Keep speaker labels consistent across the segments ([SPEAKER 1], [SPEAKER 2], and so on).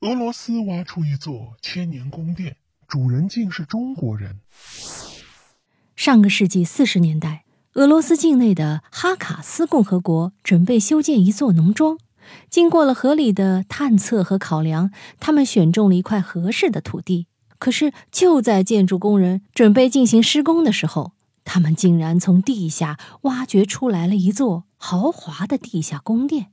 [SPEAKER 1] 俄罗斯挖出一座千年宫殿，主人竟是中国人。
[SPEAKER 2] 上个世纪四十年代，俄罗斯境内的哈卡斯共和国准备修建一座农庄。经过了合理的探测和考量，他们选中了一块合适的土地。可是，就在建筑工人准备进行施工的时候，他们竟然从地下挖掘出来了一座豪华的地下宫殿。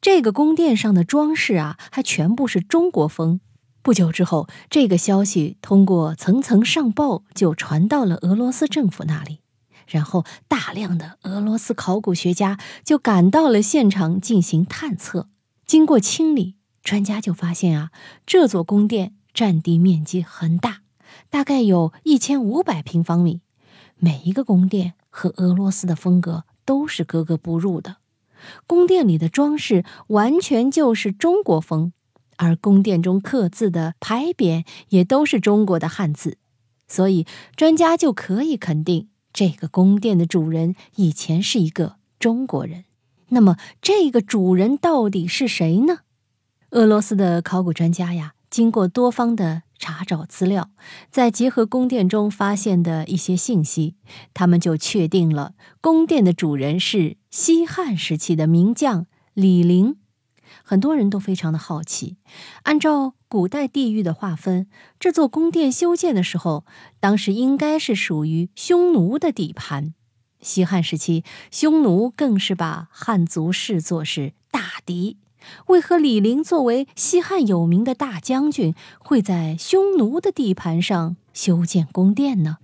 [SPEAKER 2] 这个宫殿上的装饰啊，还全部是中国风。不久之后，这个消息通过层层上报就传到了俄罗斯政府那里，然后大量的俄罗斯考古学家就赶到了现场进行探测。经过清理，专家就发现啊，这座宫殿占地面积很大，大概有一千五百平方米，每一个宫殿和俄罗斯的风格都是格格不入的。宫殿里的装饰完全就是中国风，而宫殿中刻字的牌匾也都是中国的汉字，所以专家就可以肯定，这个宫殿的主人以前是一个中国人。那么，这个主人到底是谁呢？俄罗斯的考古专家呀，经过多方的。查找资料，再结合宫殿中发现的一些信息，他们就确定了宫殿的主人是西汉时期的名将李陵。很多人都非常的好奇，按照古代地域的划分，这座宫殿修建的时候，当时应该是属于匈奴的地盘。西汉时期，匈奴更是把汉族视作是大敌。为何李陵作为西汉有名的大将军，会在匈奴的地盘上修建宫殿呢？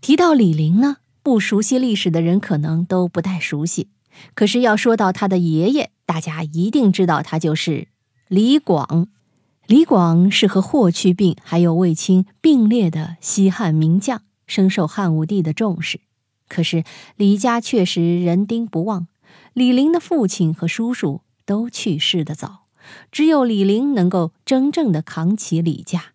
[SPEAKER 2] 提到李陵呢，不熟悉历史的人可能都不太熟悉。可是要说到他的爷爷，大家一定知道他就是李广。李广是和霍去病还有卫青并列的西汉名将，深受汉武帝的重视。可是李家确实人丁不旺，李陵的父亲和叔叔。都去世的早，只有李陵能够真正的扛起李家。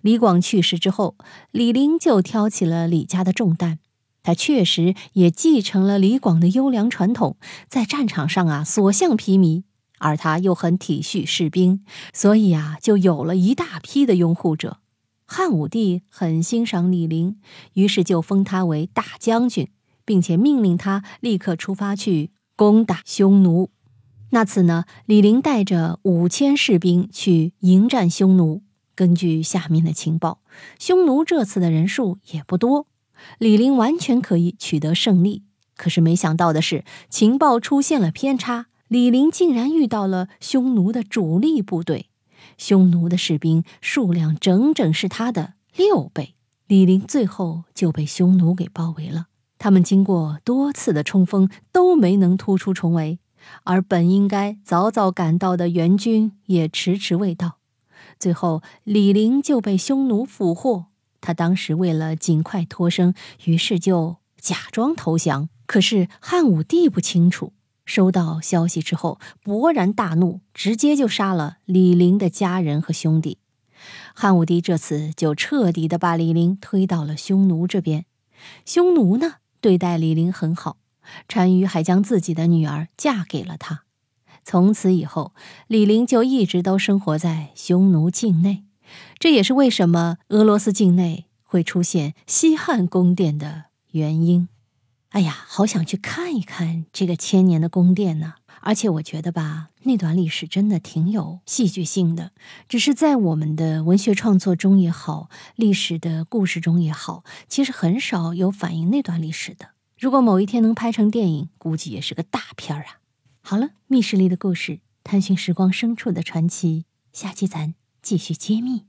[SPEAKER 2] 李广去世之后，李陵就挑起了李家的重担。他确实也继承了李广的优良传统，在战场上啊所向披靡。而他又很体恤士兵，所以啊就有了一大批的拥护者。汉武帝很欣赏李陵，于是就封他为大将军，并且命令他立刻出发去攻打匈奴。那次呢，李陵带着五千士兵去迎战匈奴。根据下面的情报，匈奴这次的人数也不多，李陵完全可以取得胜利。可是没想到的是，情报出现了偏差，李陵竟然遇到了匈奴的主力部队，匈奴的士兵数量整整是他的六倍。李陵最后就被匈奴给包围了，他们经过多次的冲锋，都没能突出重围。而本应该早早赶到的援军也迟迟未到，最后李陵就被匈奴俘获。他当时为了尽快脱身，于是就假装投降。可是汉武帝不清楚，收到消息之后勃然大怒，直接就杀了李陵的家人和兄弟。汉武帝这次就彻底的把李陵推到了匈奴这边。匈奴呢，对待李陵很好。单于还将自己的女儿嫁给了他，从此以后，李陵就一直都生活在匈奴境内。这也是为什么俄罗斯境内会出现西汉宫殿的原因。哎呀，好想去看一看这个千年的宫殿呢！而且我觉得吧，那段历史真的挺有戏剧性的。只是在我们的文学创作中也好，历史的故事中也好，其实很少有反映那段历史的。如果某一天能拍成电影，估计也是个大片儿啊！好了，密室里的故事，探寻时光深处的传奇，下期咱继续揭秘。